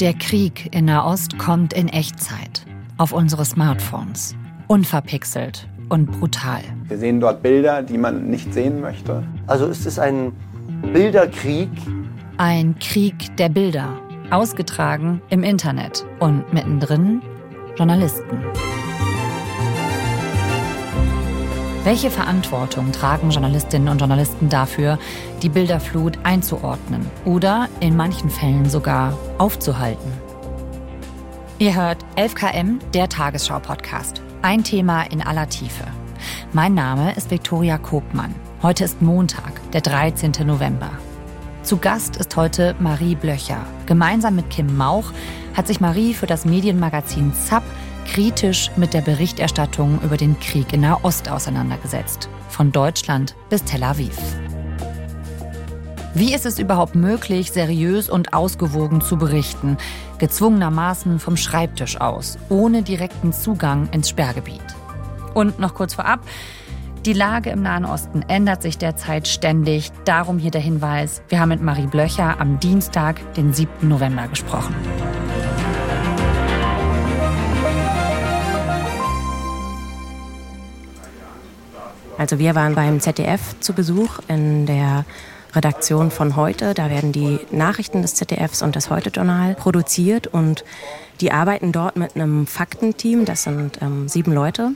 Der Krieg in Nahost kommt in Echtzeit auf unsere Smartphones. Unverpixelt und brutal. Wir sehen dort Bilder, die man nicht sehen möchte. Also ist es ein Bilderkrieg? Ein Krieg der Bilder, ausgetragen im Internet und mittendrin Journalisten. Welche Verantwortung tragen Journalistinnen und Journalisten dafür, die Bilderflut einzuordnen oder in manchen Fällen sogar aufzuhalten? Ihr hört 11KM, der Tagesschau-Podcast. Ein Thema in aller Tiefe. Mein Name ist Viktoria Kobmann. Heute ist Montag, der 13. November. Zu Gast ist heute Marie Blöcher. Gemeinsam mit Kim Mauch hat sich Marie für das Medienmagazin ZAP kritisch mit der Berichterstattung über den Krieg in Nahost auseinandergesetzt. Von Deutschland bis Tel Aviv. Wie ist es überhaupt möglich, seriös und ausgewogen zu berichten, gezwungenermaßen vom Schreibtisch aus, ohne direkten Zugang ins Sperrgebiet? Und noch kurz vorab, die Lage im Nahen Osten ändert sich derzeit ständig. Darum hier der Hinweis, wir haben mit Marie Blöcher am Dienstag, den 7. November gesprochen. Also wir waren beim ZDF zu Besuch in der Redaktion von heute. Da werden die Nachrichten des ZDFs und das Heute-Journal produziert und die arbeiten dort mit einem Faktenteam. Das sind ähm, sieben Leute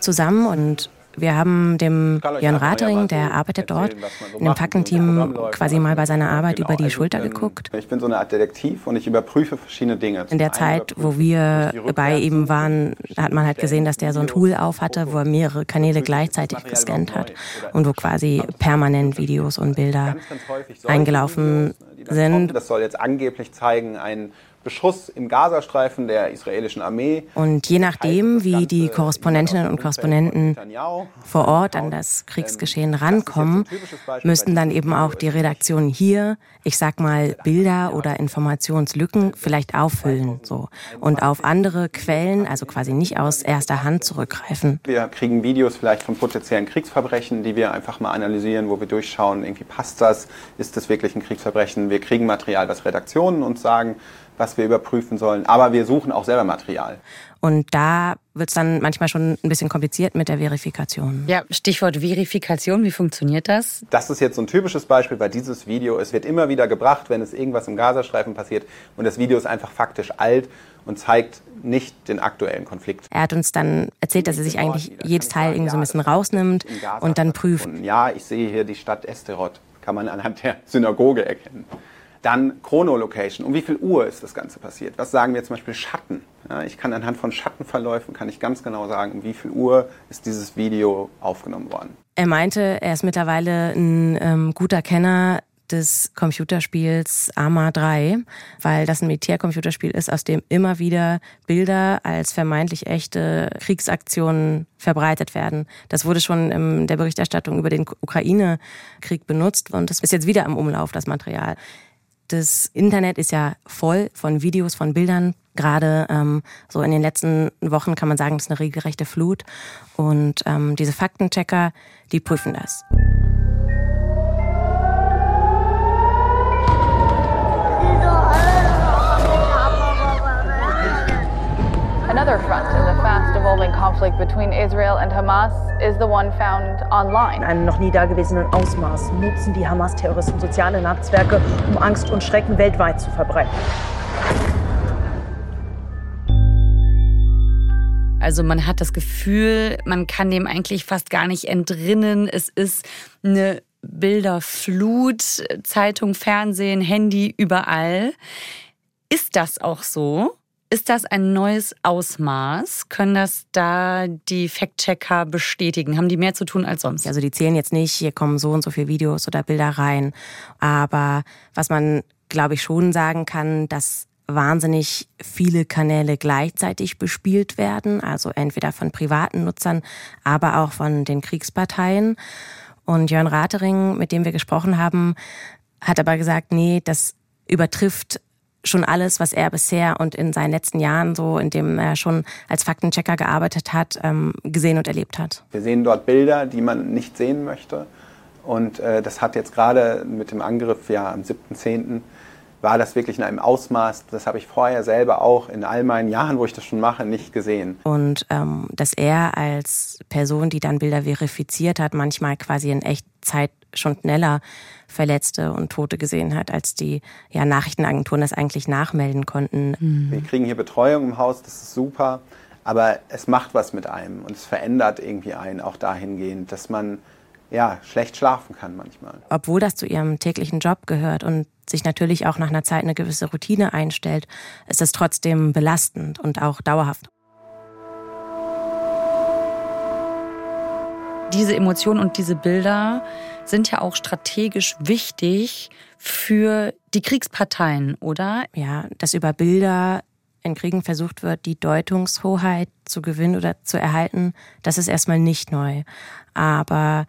zusammen und wir haben dem Jörn Ratering, der arbeitet dort, in dem Faktenteam quasi mal bei seiner Arbeit über die Schulter geguckt. Ich bin so eine Art Detektiv und ich überprüfe verschiedene Dinge. In der Zeit, wo wir bei ihm waren, hat man halt gesehen, dass der so ein Tool auf hatte, wo er mehrere Kanäle gleichzeitig gescannt hat und wo quasi permanent Videos und Bilder eingelaufen sind. Das soll jetzt angeblich zeigen, ein Beschuss im Gazastreifen der israelischen Armee. Und je nachdem, wie die Korrespondentinnen und Korrespondenten vor Ort an das Kriegsgeschehen rankommen, müssten dann eben auch die Redaktionen hier, ich sag mal, Bilder oder Informationslücken vielleicht auffüllen, so. Und auf andere Quellen, also quasi nicht aus erster Hand zurückgreifen. Wir kriegen Videos vielleicht von potenziellen Kriegsverbrechen, die wir einfach mal analysieren, wo wir durchschauen, irgendwie passt das, ist das wirklich ein Kriegsverbrechen? Wir kriegen Material, was Redaktionen uns sagen, was wir überprüfen sollen. Aber wir suchen auch selber Material. Und da wird es dann manchmal schon ein bisschen kompliziert mit der Verifikation. Ja, Stichwort Verifikation, wie funktioniert das? Das ist jetzt so ein typisches Beispiel bei dieses Video. Es wird immer wieder gebracht, wenn es irgendwas im Gazastreifen passiert und das Video ist einfach faktisch alt und zeigt nicht den aktuellen Konflikt. Er hat uns dann erzählt, dass er sich eigentlich jedes Teil irgendwie so ein bisschen rausnimmt und dann prüft. Ja, ich sehe hier die Stadt Esterot, kann man anhand der Synagoge erkennen. Dann Chronolocation. Um wie viel Uhr ist das Ganze passiert? Was sagen wir zum Beispiel Schatten? Ja, ich kann anhand von Schattenverläufen kann ich ganz genau sagen, um wie viel Uhr ist dieses Video aufgenommen worden. Er meinte, er ist mittlerweile ein ähm, guter Kenner des Computerspiels Arma 3, weil das ein Militärcomputerspiel ist, aus dem immer wieder Bilder als vermeintlich echte Kriegsaktionen verbreitet werden. Das wurde schon in der Berichterstattung über den Ukraine-Krieg benutzt und das ist jetzt wieder im Umlauf, das Material. Das Internet ist ja voll von Videos, von Bildern. Gerade ähm, so in den letzten Wochen kann man sagen, das ist eine regelrechte Flut. Und ähm, diese Faktenchecker, die prüfen das. Another front evolving conflict between Israel and Hamas is the one found online. In einem noch nie dagewesenen Ausmaß nutzen die Hamas-Terroristen soziale Netzwerke, um Angst und Schrecken weltweit zu verbreiten. Also man hat das Gefühl, man kann dem eigentlich fast gar nicht entrinnen. Es ist eine Bilderflut, Zeitung, Fernsehen, Handy, überall. Ist das auch so? Ist das ein neues Ausmaß? Können das da die Fact-Checker bestätigen? Haben die mehr zu tun als sonst? Also die zählen jetzt nicht, hier kommen so und so viele Videos oder Bilder rein. Aber was man, glaube ich, schon sagen kann, dass wahnsinnig viele Kanäle gleichzeitig bespielt werden, also entweder von privaten Nutzern, aber auch von den Kriegsparteien. Und Jörn Ratering, mit dem wir gesprochen haben, hat aber gesagt, nee, das übertrifft schon alles, was er bisher und in seinen letzten Jahren so, in dem er schon als Faktenchecker gearbeitet hat, ähm, gesehen und erlebt hat. Wir sehen dort Bilder, die man nicht sehen möchte. Und äh, das hat jetzt gerade mit dem Angriff ja am 7.10 war das wirklich in einem Ausmaß, das habe ich vorher selber auch in all meinen Jahren, wo ich das schon mache, nicht gesehen. Und ähm, dass er als Person, die dann Bilder verifiziert hat, manchmal quasi in Echtzeit schon schneller Verletzte und Tote gesehen hat, als die ja, Nachrichtenagenturen das eigentlich nachmelden konnten. Mhm. Wir kriegen hier Betreuung im Haus, das ist super, aber es macht was mit einem und es verändert irgendwie einen auch dahingehend, dass man ja, schlecht schlafen kann manchmal. Obwohl das zu ihrem täglichen Job gehört und sich natürlich auch nach einer Zeit eine gewisse Routine einstellt, ist es trotzdem belastend und auch dauerhaft. Diese Emotionen und diese Bilder sind ja auch strategisch wichtig für die Kriegsparteien, oder? Ja, dass über Bilder in Kriegen versucht wird, die Deutungshoheit zu gewinnen oder zu erhalten, das ist erstmal nicht neu. Aber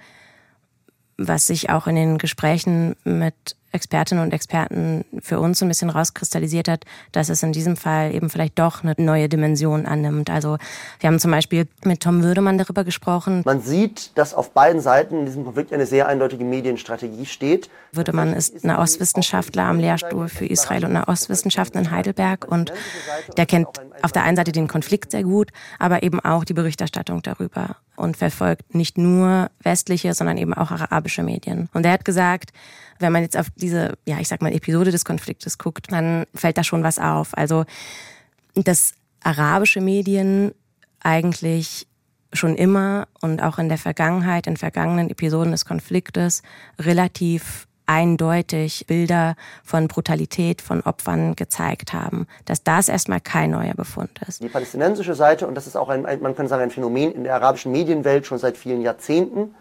was sich auch in den Gesprächen mit Expertinnen und Experten für uns so ein bisschen rauskristallisiert hat, dass es in diesem Fall eben vielleicht doch eine neue Dimension annimmt. Also wir haben zum Beispiel mit Tom Würdemann darüber gesprochen. Man sieht, dass auf beiden Seiten in diesem Konflikt eine sehr eindeutige Medienstrategie steht. Würdemann ist Nahostwissenschaftler am Lehrstuhl für Israel und Nahostwissenschaften in Heidelberg und der kennt auf der einen Seite den Konflikt sehr gut, aber eben auch die Berichterstattung darüber und verfolgt nicht nur westliche, sondern eben auch arabische Medien. Und er hat gesagt, wenn man jetzt auf diese, ja, ich sag mal, Episode des Konfliktes guckt, dann fällt da schon was auf. Also, dass arabische Medien eigentlich schon immer und auch in der Vergangenheit, in vergangenen Episoden des Konfliktes relativ eindeutig Bilder von Brutalität von Opfern gezeigt haben, dass das erstmal kein neuer Befund ist. Die palästinensische Seite, und das ist auch ein, man kann sagen, ein Phänomen in der arabischen Medienwelt schon seit vielen Jahrzehnten,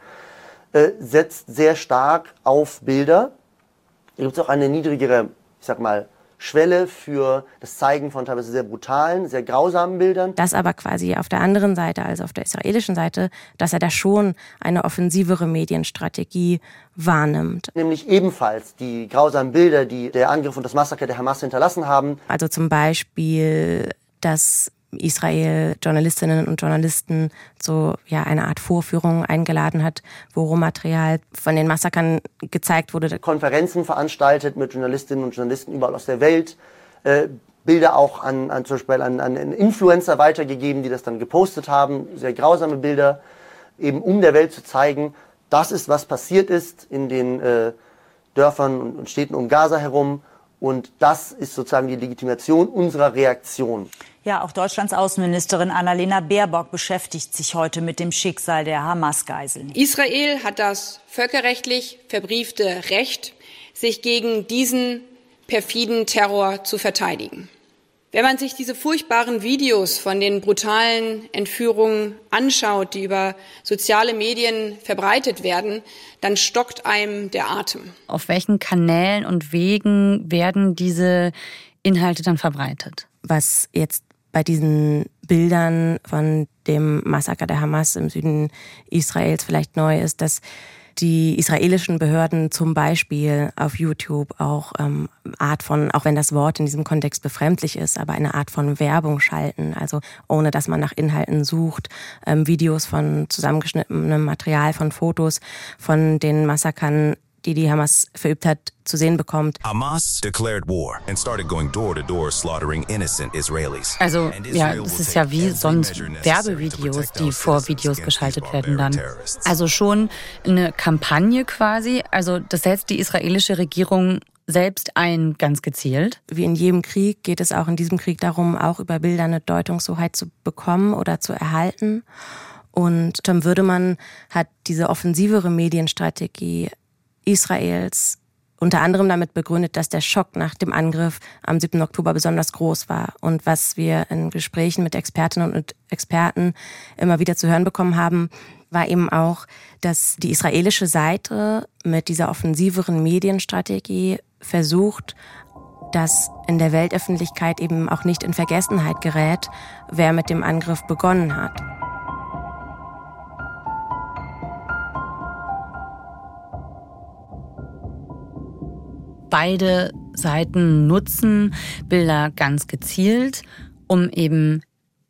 äh, setzt sehr stark auf Bilder. Da gibt es auch eine niedrigere, ich sag mal, Schwelle für das Zeigen von teilweise sehr brutalen, sehr grausamen Bildern. Das aber quasi auf der anderen Seite, also auf der israelischen Seite, dass er da schon eine offensivere Medienstrategie wahrnimmt. Nämlich ebenfalls die grausamen Bilder, die der Angriff und das Massaker der Hamas hinterlassen haben. Also zum Beispiel, dass Israel Journalistinnen und Journalisten so ja eine Art Vorführung eingeladen hat, wo Rohmaterial von den Massakern gezeigt wurde. Konferenzen veranstaltet mit Journalistinnen und Journalisten überall aus der Welt. Äh, Bilder auch an, an zum Beispiel an, an Influencer weitergegeben, die das dann gepostet haben, sehr grausame Bilder, eben um der Welt zu zeigen, das ist, was passiert ist in den äh, Dörfern und Städten um Gaza herum. Und das ist sozusagen die Legitimation unserer Reaktion. Ja, auch Deutschlands Außenministerin Annalena Baerbock beschäftigt sich heute mit dem Schicksal der Hamas-Geiseln. Israel hat das völkerrechtlich verbriefte Recht, sich gegen diesen perfiden Terror zu verteidigen. Wenn man sich diese furchtbaren Videos von den brutalen Entführungen anschaut, die über soziale Medien verbreitet werden, dann stockt einem der Atem. Auf welchen Kanälen und Wegen werden diese Inhalte dann verbreitet? Was jetzt bei diesen Bildern von dem Massaker der Hamas im Süden Israels vielleicht neu ist, dass die israelischen Behörden zum Beispiel auf YouTube auch ähm, Art von, auch wenn das Wort in diesem Kontext befremdlich ist, aber eine Art von Werbung schalten, also ohne dass man nach Inhalten sucht, ähm, Videos von zusammengeschnittenem Material, von Fotos von den Massakern die die Hamas verübt hat, zu sehen bekommt. Hamas declared war and started going door to door slaughtering innocent Israelis. Also ja, das ist ja wie sonst Werbevideos, die vor Videos geschaltet werden dann. Also schon eine Kampagne quasi. Also das setzt die israelische Regierung selbst ein, ganz gezielt. Wie in jedem Krieg geht es auch in diesem Krieg darum, auch über Bilder eine Deutungshoheit zu bekommen oder zu erhalten. Und Tom Würdemann hat diese offensivere Medienstrategie Israels unter anderem damit begründet, dass der Schock nach dem Angriff am 7. Oktober besonders groß war. Und was wir in Gesprächen mit Expertinnen und Experten immer wieder zu hören bekommen haben, war eben auch, dass die israelische Seite mit dieser offensiveren Medienstrategie versucht, dass in der Weltöffentlichkeit eben auch nicht in Vergessenheit gerät, wer mit dem Angriff begonnen hat. Beide Seiten nutzen Bilder ganz gezielt, um eben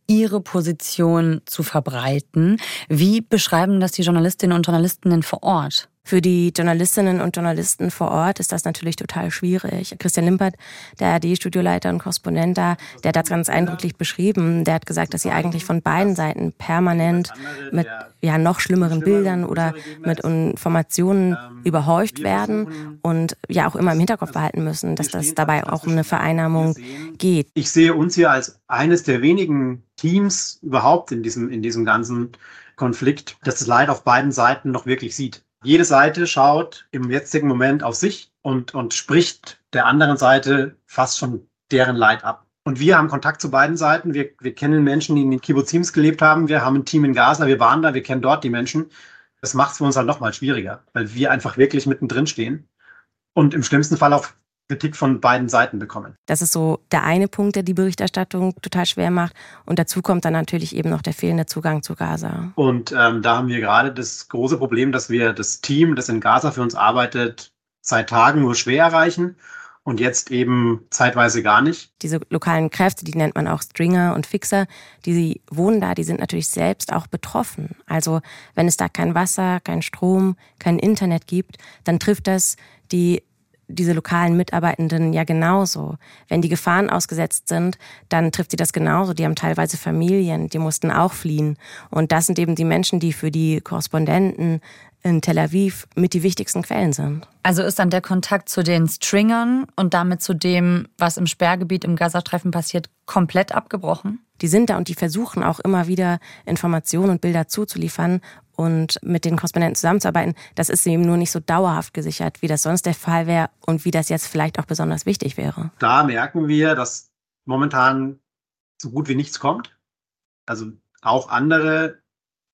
ihre Position zu verbreiten. Wie beschreiben das die Journalistinnen und Journalisten denn vor Ort? Für die Journalistinnen und Journalisten vor Ort ist das natürlich total schwierig. Christian Limpert, der ARD-Studioleiter und Korrespondent da, der hat das ganz eindrücklich beschrieben. Der hat gesagt, dass sie eigentlich von beiden Seiten permanent mit ja, noch schlimmeren Bildern oder mit Informationen überhäuft werden und ja auch immer im Hinterkopf behalten müssen, dass das dabei auch um eine Vereinnahmung geht. Ich sehe uns hier als eines der wenigen Teams überhaupt in diesem, in diesem ganzen Konflikt, das das Leid auf beiden Seiten noch wirklich sieht. Jede Seite schaut im jetzigen Moment auf sich und, und spricht der anderen Seite fast schon deren Leid ab. Und wir haben Kontakt zu beiden Seiten. Wir, wir kennen Menschen, die in den Kibbutzim gelebt haben. Wir haben ein Team in Gaza. Wir waren da. Wir kennen dort die Menschen. Das macht es für uns halt noch mal schwieriger, weil wir einfach wirklich mittendrin stehen und im schlimmsten Fall auch Kritik von beiden Seiten bekommen. Das ist so der eine Punkt, der die Berichterstattung total schwer macht. Und dazu kommt dann natürlich eben noch der fehlende Zugang zu Gaza. Und ähm, da haben wir gerade das große Problem, dass wir das Team, das in Gaza für uns arbeitet, seit Tagen nur schwer erreichen und jetzt eben zeitweise gar nicht. Diese lokalen Kräfte, die nennt man auch Stringer und Fixer, die wohnen da, die sind natürlich selbst auch betroffen. Also wenn es da kein Wasser, kein Strom, kein Internet gibt, dann trifft das die diese lokalen Mitarbeitenden ja genauso. Wenn die Gefahren ausgesetzt sind, dann trifft sie das genauso. Die haben teilweise Familien, die mussten auch fliehen. Und das sind eben die Menschen, die für die Korrespondenten in Tel Aviv mit die wichtigsten Quellen sind. Also ist dann der Kontakt zu den Stringern und damit zu dem, was im Sperrgebiet im Gazatreffen passiert, komplett abgebrochen? Die sind da und die versuchen auch immer wieder Informationen und Bilder zuzuliefern und mit den Korrespondenten zusammenzuarbeiten. Das ist eben nur nicht so dauerhaft gesichert, wie das sonst der Fall wäre und wie das jetzt vielleicht auch besonders wichtig wäre. Da merken wir, dass momentan so gut wie nichts kommt. Also auch andere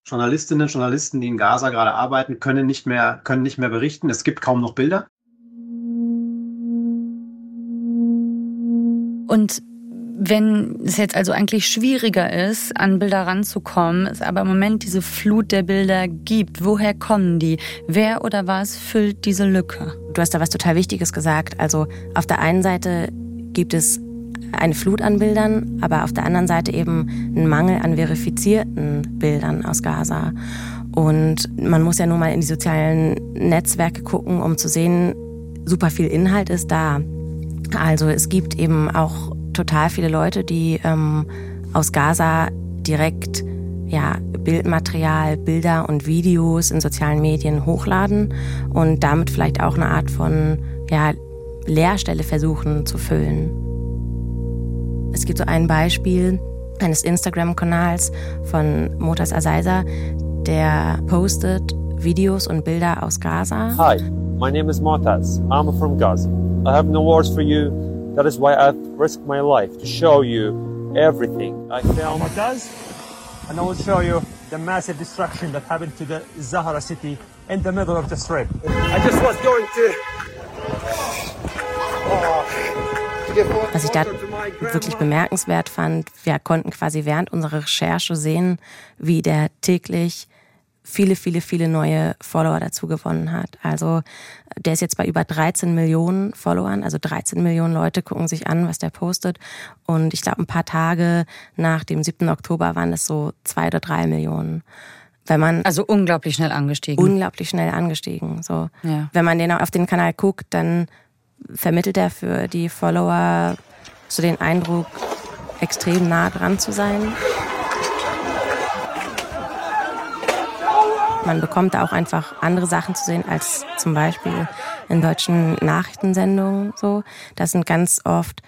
Journalistinnen und Journalisten, die in Gaza gerade arbeiten, können nicht mehr, können nicht mehr berichten. Es gibt kaum noch Bilder. Und wenn es jetzt also eigentlich schwieriger ist, an Bilder ranzukommen, es aber im Moment diese Flut der Bilder gibt, woher kommen die? Wer oder was füllt diese Lücke? Du hast da was total Wichtiges gesagt. Also auf der einen Seite gibt es eine Flut an Bildern, aber auf der anderen Seite eben einen Mangel an verifizierten Bildern aus Gaza. Und man muss ja nur mal in die sozialen Netzwerke gucken, um zu sehen, super viel Inhalt ist da. Also es gibt eben auch total viele Leute, die ähm, aus Gaza direkt ja, Bildmaterial, Bilder und Videos in sozialen Medien hochladen und damit vielleicht auch eine Art von ja, Leerstelle versuchen zu füllen. Es gibt so ein Beispiel eines Instagram-Kanals von Motas Azaiza, der postet Videos und Bilder aus Gaza. Hi, my name is Motas. I'm from Gaza. I have no words for you. That is why I've risked my life to show you everything I found. Motas, and I will show you the massive destruction that happened to the Zahara city in the middle of the strip. I just was going to. Oh. Was ich da wirklich bemerkenswert fand, wir konnten quasi während unserer Recherche sehen, wie der täglich viele, viele, viele neue Follower dazu gewonnen hat. Also der ist jetzt bei über 13 Millionen Followern, also 13 Millionen Leute gucken sich an, was der postet. Und ich glaube, ein paar Tage nach dem 7. Oktober waren es so zwei oder drei Millionen. Wenn man also unglaublich schnell angestiegen. Unglaublich schnell angestiegen. So, ja. wenn man den auf den Kanal guckt, dann vermittelt er für die Follower so den Eindruck, extrem nah dran zu sein. Man bekommt da auch einfach andere Sachen zu sehen als zum Beispiel in deutschen Nachrichtensendungen. So, das sind ganz oft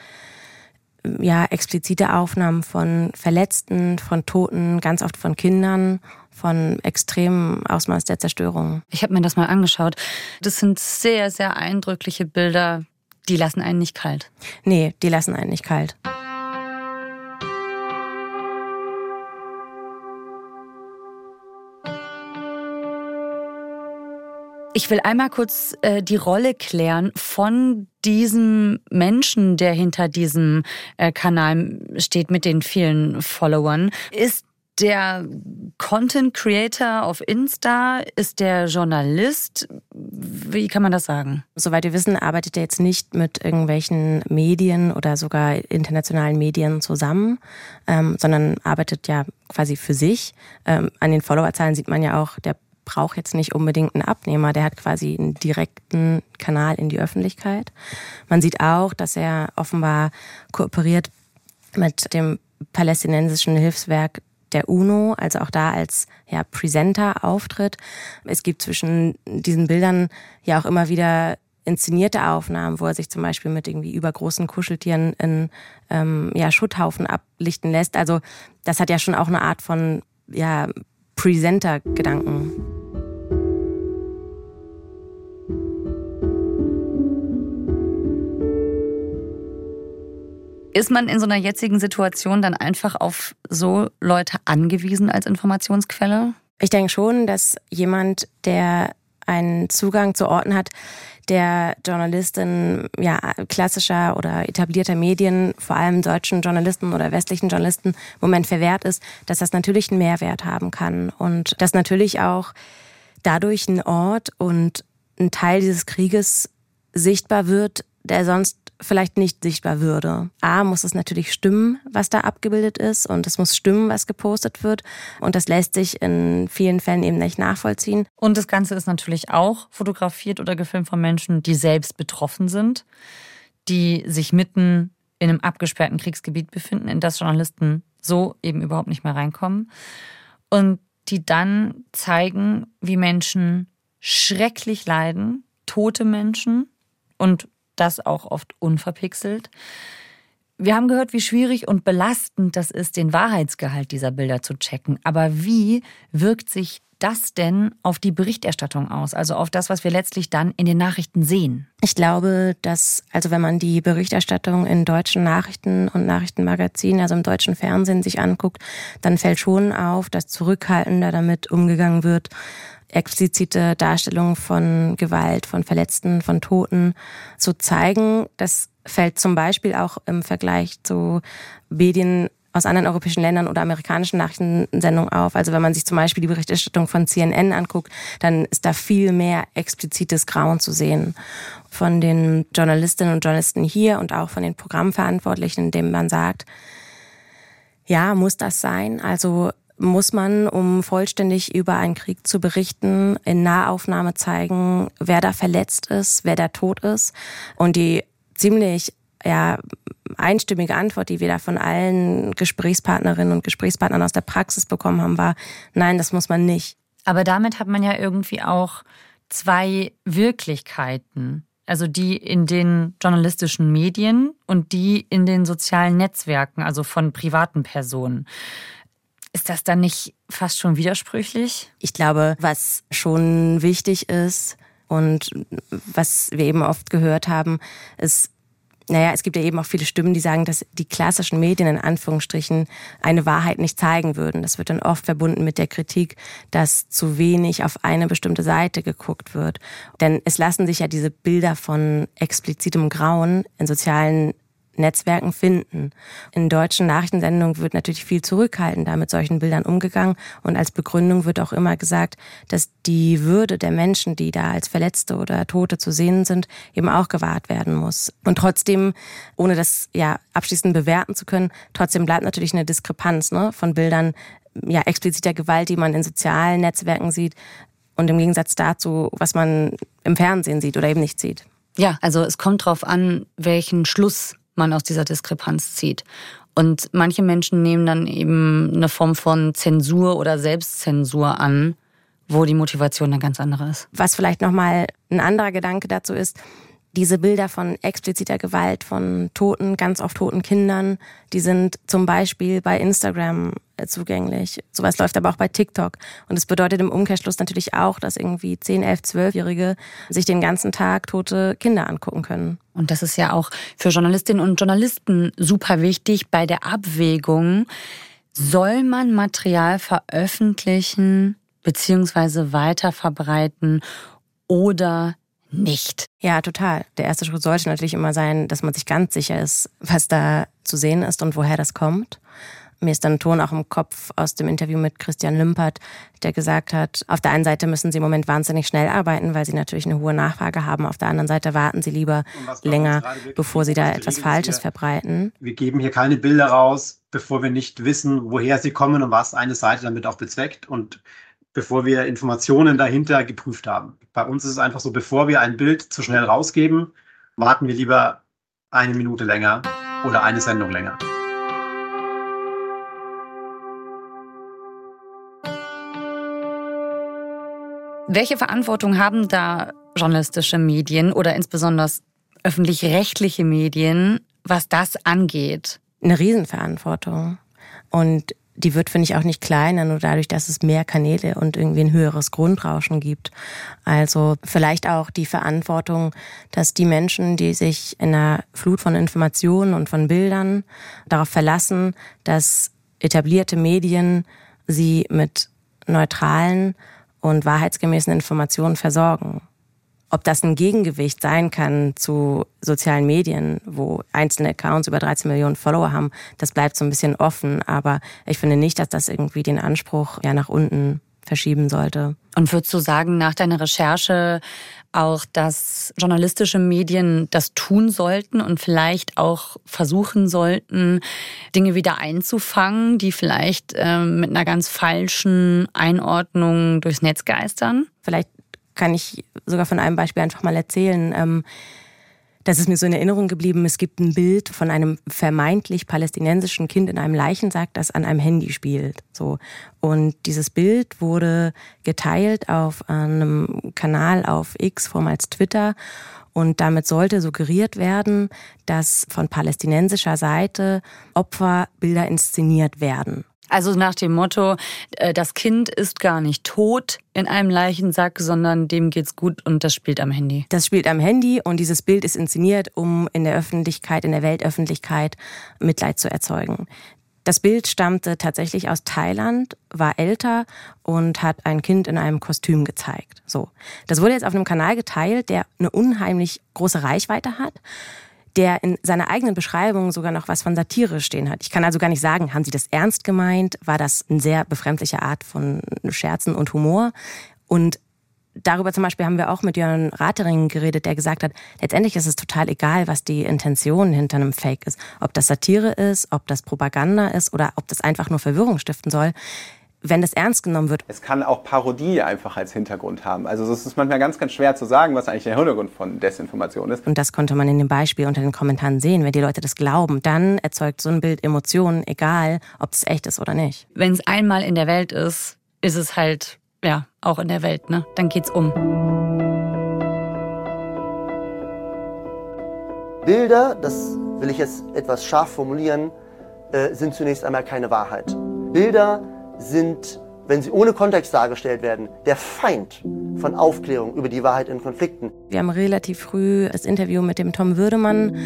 ja explizite Aufnahmen von Verletzten, von Toten, ganz oft von Kindern von extremem Ausmaß der Zerstörung. Ich habe mir das mal angeschaut. Das sind sehr, sehr eindrückliche Bilder. Die lassen einen nicht kalt. Nee, die lassen einen nicht kalt. Ich will einmal kurz äh, die Rolle klären von diesem Menschen, der hinter diesem äh, Kanal steht mit den vielen Followern. Ist der Content Creator auf Insta? Ist der Journalist? Wie kann man das sagen? Soweit wir wissen, arbeitet er jetzt nicht mit irgendwelchen Medien oder sogar internationalen Medien zusammen, ähm, sondern arbeitet ja quasi für sich. Ähm, an den Followerzahlen sieht man ja auch, der braucht jetzt nicht unbedingt einen Abnehmer, der hat quasi einen direkten Kanal in die Öffentlichkeit. Man sieht auch, dass er offenbar kooperiert mit dem palästinensischen Hilfswerk der UNO, also auch da als ja, Presenter auftritt. Es gibt zwischen diesen Bildern ja auch immer wieder inszenierte Aufnahmen, wo er sich zum Beispiel mit irgendwie übergroßen Kuscheltieren in ähm, ja, Schutthaufen ablichten lässt. Also das hat ja schon auch eine Art von ja, Presenter-Gedanken. Ist man in so einer jetzigen Situation dann einfach auf so Leute angewiesen als Informationsquelle? Ich denke schon, dass jemand, der einen Zugang zu Orten hat, der Journalistin ja, klassischer oder etablierter Medien, vor allem deutschen Journalisten oder westlichen Journalisten, im Moment verwehrt ist, dass das natürlich einen Mehrwert haben kann und dass natürlich auch dadurch ein Ort und ein Teil dieses Krieges sichtbar wird, der sonst vielleicht nicht sichtbar würde. A, muss es natürlich stimmen, was da abgebildet ist und es muss stimmen, was gepostet wird und das lässt sich in vielen Fällen eben nicht nachvollziehen. Und das Ganze ist natürlich auch fotografiert oder gefilmt von Menschen, die selbst betroffen sind, die sich mitten in einem abgesperrten Kriegsgebiet befinden, in das Journalisten so eben überhaupt nicht mehr reinkommen und die dann zeigen, wie Menschen schrecklich leiden, tote Menschen und das auch oft unverpixelt. Wir haben gehört, wie schwierig und belastend das ist, den Wahrheitsgehalt dieser Bilder zu checken. Aber wie wirkt sich das denn auf die Berichterstattung aus? Also auf das, was wir letztlich dann in den Nachrichten sehen? Ich glaube, dass, also wenn man die Berichterstattung in deutschen Nachrichten und Nachrichtenmagazinen, also im deutschen Fernsehen sich anguckt, dann fällt schon auf, dass zurückhaltender damit umgegangen wird, explizite Darstellungen von Gewalt, von Verletzten, von Toten zu zeigen. Das fällt zum Beispiel auch im Vergleich zu Medien aus anderen europäischen Ländern oder amerikanischen Nachrichtensendungen auf. Also wenn man sich zum Beispiel die Berichterstattung von CNN anguckt, dann ist da viel mehr explizites Grauen zu sehen. Von den Journalistinnen und Journalisten hier und auch von den Programmverantwortlichen, indem man sagt, ja, muss das sein? Also muss man, um vollständig über einen Krieg zu berichten, in Nahaufnahme zeigen, wer da verletzt ist, wer da tot ist. Und die ziemlich ja, einstimmige Antwort, die wir da von allen Gesprächspartnerinnen und Gesprächspartnern aus der Praxis bekommen haben, war, nein, das muss man nicht. Aber damit hat man ja irgendwie auch zwei Wirklichkeiten. Also die in den journalistischen Medien und die in den sozialen Netzwerken, also von privaten Personen. Ist das dann nicht fast schon widersprüchlich? Ich glaube, was schon wichtig ist und was wir eben oft gehört haben, ist, naja, es gibt ja eben auch viele Stimmen, die sagen, dass die klassischen Medien in Anführungsstrichen eine Wahrheit nicht zeigen würden. Das wird dann oft verbunden mit der Kritik, dass zu wenig auf eine bestimmte Seite geguckt wird. Denn es lassen sich ja diese Bilder von explizitem Grauen in sozialen Netzwerken finden. In deutschen Nachrichtensendungen wird natürlich viel zurückhaltender mit solchen Bildern umgegangen und als Begründung wird auch immer gesagt, dass die Würde der Menschen, die da als Verletzte oder Tote zu sehen sind, eben auch gewahrt werden muss. Und trotzdem, ohne das ja abschließend bewerten zu können, trotzdem bleibt natürlich eine Diskrepanz ne, von Bildern ja expliziter Gewalt, die man in sozialen Netzwerken sieht und im Gegensatz dazu, was man im Fernsehen sieht oder eben nicht sieht. Ja, also es kommt darauf an, welchen Schluss man aus dieser Diskrepanz zieht. Und manche Menschen nehmen dann eben eine Form von Zensur oder Selbstzensur an, wo die Motivation eine ganz andere ist. Was vielleicht nochmal ein anderer Gedanke dazu ist, diese Bilder von expliziter Gewalt, von toten, ganz oft toten Kindern, die sind zum Beispiel bei Instagram äh, zugänglich. Sowas läuft aber auch bei TikTok. Und es bedeutet im Umkehrschluss natürlich auch, dass irgendwie 10, 11, 12-Jährige sich den ganzen Tag tote Kinder angucken können. Und das ist ja auch für Journalistinnen und Journalisten super wichtig bei der Abwägung. Soll man Material veröffentlichen beziehungsweise weiter verbreiten oder nicht. Ja, total. Der erste Schritt sollte natürlich immer sein, dass man sich ganz sicher ist, was da zu sehen ist und woher das kommt. Mir ist dann ein Ton auch im Kopf aus dem Interview mit Christian Lümpert, der gesagt hat, auf der einen Seite müssen sie im Moment wahnsinnig schnell arbeiten, weil sie natürlich eine hohe Nachfrage haben. Auf der anderen Seite warten sie lieber länger, bevor sie da etwas Falsches wir, verbreiten. Wir geben hier keine Bilder raus, bevor wir nicht wissen, woher sie kommen und was eine Seite damit auch bezweckt. Und bevor wir Informationen dahinter geprüft haben. Bei uns ist es einfach so, bevor wir ein Bild zu schnell rausgeben, warten wir lieber eine Minute länger oder eine Sendung länger. Welche Verantwortung haben da journalistische Medien oder insbesondere öffentlich-rechtliche Medien, was das angeht? Eine Riesenverantwortung. Und die wird, finde ich, auch nicht kleiner, nur dadurch, dass es mehr Kanäle und irgendwie ein höheres Grundrauschen gibt. Also vielleicht auch die Verantwortung, dass die Menschen, die sich in einer Flut von Informationen und von Bildern darauf verlassen, dass etablierte Medien sie mit neutralen und wahrheitsgemäßen Informationen versorgen. Ob das ein Gegengewicht sein kann zu sozialen Medien, wo einzelne Accounts über 13 Millionen Follower haben, das bleibt so ein bisschen offen. Aber ich finde nicht, dass das irgendwie den Anspruch ja nach unten verschieben sollte. Und würdest du sagen, nach deiner Recherche auch, dass journalistische Medien das tun sollten und vielleicht auch versuchen sollten, Dinge wieder einzufangen, die vielleicht äh, mit einer ganz falschen Einordnung durchs Netz geistern? Vielleicht kann ich sogar von einem Beispiel einfach mal erzählen. Ähm, das ist mir so in Erinnerung geblieben. Es gibt ein Bild von einem vermeintlich palästinensischen Kind in einem Leichensack, das an einem Handy spielt. So. Und dieses Bild wurde geteilt auf einem Kanal auf X, vormals Twitter. Und damit sollte suggeriert werden, dass von palästinensischer Seite Opferbilder inszeniert werden. Also nach dem Motto, äh, das Kind ist gar nicht tot in einem Leichensack, sondern dem geht's gut und das spielt am Handy. Das spielt am Handy und dieses Bild ist inszeniert, um in der Öffentlichkeit, in der Weltöffentlichkeit Mitleid zu erzeugen. Das Bild stammte tatsächlich aus Thailand, war älter und hat ein Kind in einem Kostüm gezeigt. So. Das wurde jetzt auf einem Kanal geteilt, der eine unheimlich große Reichweite hat der in seiner eigenen Beschreibung sogar noch was von Satire stehen hat. Ich kann also gar nicht sagen, haben Sie das ernst gemeint? War das eine sehr befremdliche Art von Scherzen und Humor? Und darüber zum Beispiel haben wir auch mit Jörn Ratering geredet, der gesagt hat, letztendlich ist es total egal, was die Intention hinter einem Fake ist. Ob das Satire ist, ob das Propaganda ist oder ob das einfach nur Verwirrung stiften soll wenn das ernst genommen wird. Es kann auch Parodie einfach als Hintergrund haben. Also es ist manchmal ganz, ganz schwer zu sagen, was eigentlich der Hintergrund von Desinformation ist. Und das konnte man in dem Beispiel unter den Kommentaren sehen. Wenn die Leute das glauben, dann erzeugt so ein Bild Emotionen, egal ob es echt ist oder nicht. Wenn es einmal in der Welt ist, ist es halt, ja, auch in der Welt, ne? Dann geht's um. Bilder, das will ich jetzt etwas scharf formulieren, äh, sind zunächst einmal keine Wahrheit. Bilder sind, wenn sie ohne Kontext dargestellt werden, der Feind von Aufklärung über die Wahrheit in Konflikten. Wir haben relativ früh das Interview mit dem Tom Würdemann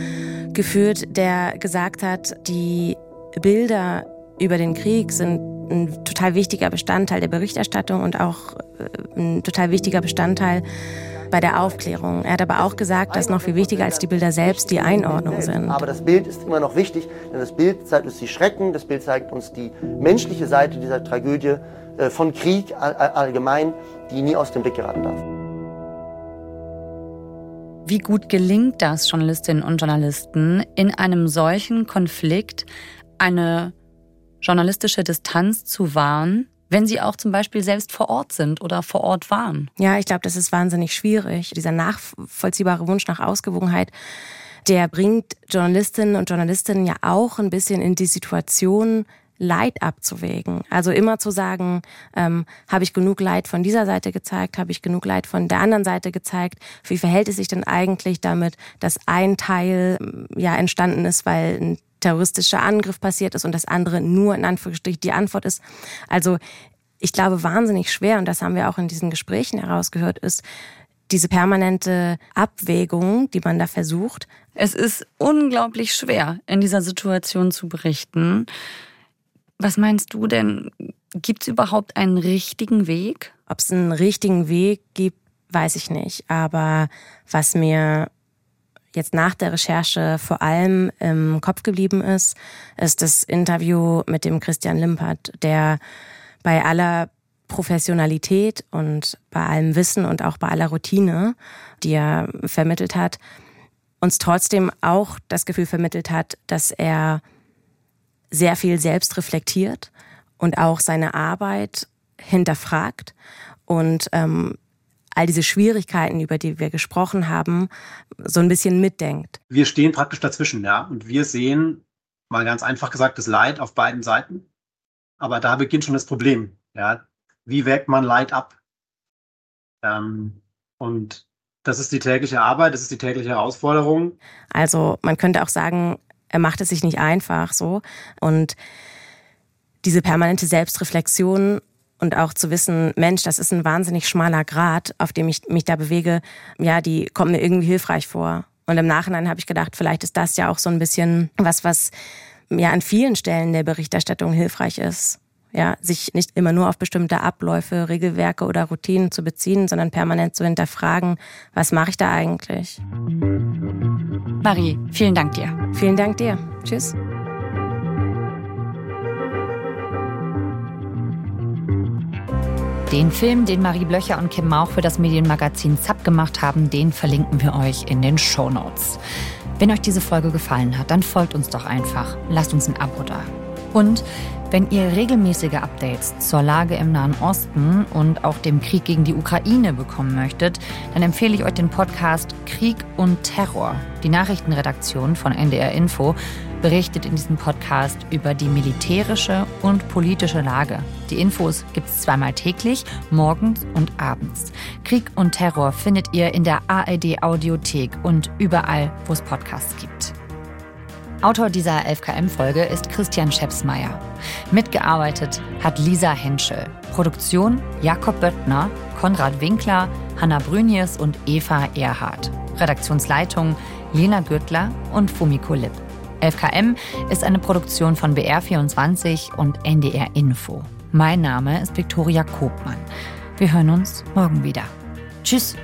geführt, der gesagt hat, die Bilder über den Krieg sind ein total wichtiger Bestandteil der Berichterstattung und auch äh, ein total wichtiger Bestandteil bei der Aufklärung. Er hat aber auch gesagt, dass noch viel wichtiger als die Bilder selbst die Einordnung sind. Aber das Bild ist immer noch wichtig, denn das Bild zeigt uns die Schrecken, das Bild zeigt uns die menschliche Seite dieser Tragödie äh, von Krieg allgemein, die nie aus dem Blick geraten darf. Wie gut gelingt das Journalistinnen und Journalisten, in einem solchen Konflikt eine journalistische Distanz zu wahren, wenn sie auch zum Beispiel selbst vor Ort sind oder vor Ort waren? Ja, ich glaube, das ist wahnsinnig schwierig. Dieser nachvollziehbare Wunsch nach Ausgewogenheit, der bringt Journalistinnen und Journalistinnen ja auch ein bisschen in die Situation, Leid abzuwägen. Also immer zu sagen, ähm, habe ich genug Leid von dieser Seite gezeigt, habe ich genug Leid von der anderen Seite gezeigt. Wie verhält es sich denn eigentlich damit, dass ein Teil ja entstanden ist, weil ein terroristischer Angriff passiert ist und das andere nur in Anführungsstrichen die Antwort ist. Also ich glaube, wahnsinnig schwer, und das haben wir auch in diesen Gesprächen herausgehört, ist diese permanente Abwägung, die man da versucht. Es ist unglaublich schwer, in dieser Situation zu berichten. Was meinst du denn? Gibt es überhaupt einen richtigen Weg? Ob es einen richtigen Weg gibt, weiß ich nicht. Aber was mir jetzt nach der Recherche vor allem im Kopf geblieben ist, ist das Interview mit dem Christian Limpert, der bei aller Professionalität und bei allem Wissen und auch bei aller Routine, die er vermittelt hat, uns trotzdem auch das Gefühl vermittelt hat, dass er sehr viel selbst reflektiert und auch seine Arbeit hinterfragt und ähm, all diese Schwierigkeiten, über die wir gesprochen haben, so ein bisschen mitdenkt. Wir stehen praktisch dazwischen, ja, und wir sehen, mal ganz einfach gesagt, das Leid auf beiden Seiten. Aber da beginnt schon das Problem, ja. Wie wägt man Leid ab? Ähm, und das ist die tägliche Arbeit, das ist die tägliche Herausforderung. Also man könnte auch sagen, er macht es sich nicht einfach so. Und diese permanente Selbstreflexion und auch zu wissen, Mensch, das ist ein wahnsinnig schmaler Grad, auf dem ich mich da bewege, ja, die kommt mir irgendwie hilfreich vor. Und im Nachhinein habe ich gedacht, vielleicht ist das ja auch so ein bisschen was, was ja an vielen Stellen der Berichterstattung hilfreich ist. Ja, sich nicht immer nur auf bestimmte Abläufe, Regelwerke oder Routinen zu beziehen, sondern permanent zu hinterfragen, was mache ich da eigentlich? Marie, vielen Dank dir. Vielen Dank dir. Tschüss. Den Film, den Marie Blöcher und Kim Mauch für das Medienmagazin ZAP gemacht haben, den verlinken wir euch in den Show Notes. Wenn euch diese Folge gefallen hat, dann folgt uns doch einfach. Lasst uns ein Abo da. Und wenn ihr regelmäßige Updates zur Lage im Nahen Osten und auch dem Krieg gegen die Ukraine bekommen möchtet, dann empfehle ich euch den Podcast Krieg und Terror. Die Nachrichtenredaktion von NDR Info berichtet in diesem Podcast über die militärische und politische Lage. Die Infos gibt es zweimal täglich, morgens und abends. Krieg und Terror findet ihr in der ARD Audiothek und überall, wo es Podcasts gibt. Autor dieser 11KM-Folge ist Christian Schepsmeier. Mitgearbeitet hat Lisa Henschel. Produktion Jakob Böttner, Konrad Winkler, Hanna Brünjes und Eva Erhardt. Redaktionsleitung Lena Gürtler und Fumiko Lipp. 11KM ist eine Produktion von BR24 und NDR Info. Mein Name ist Viktoria Kobmann. Wir hören uns morgen wieder. Tschüss.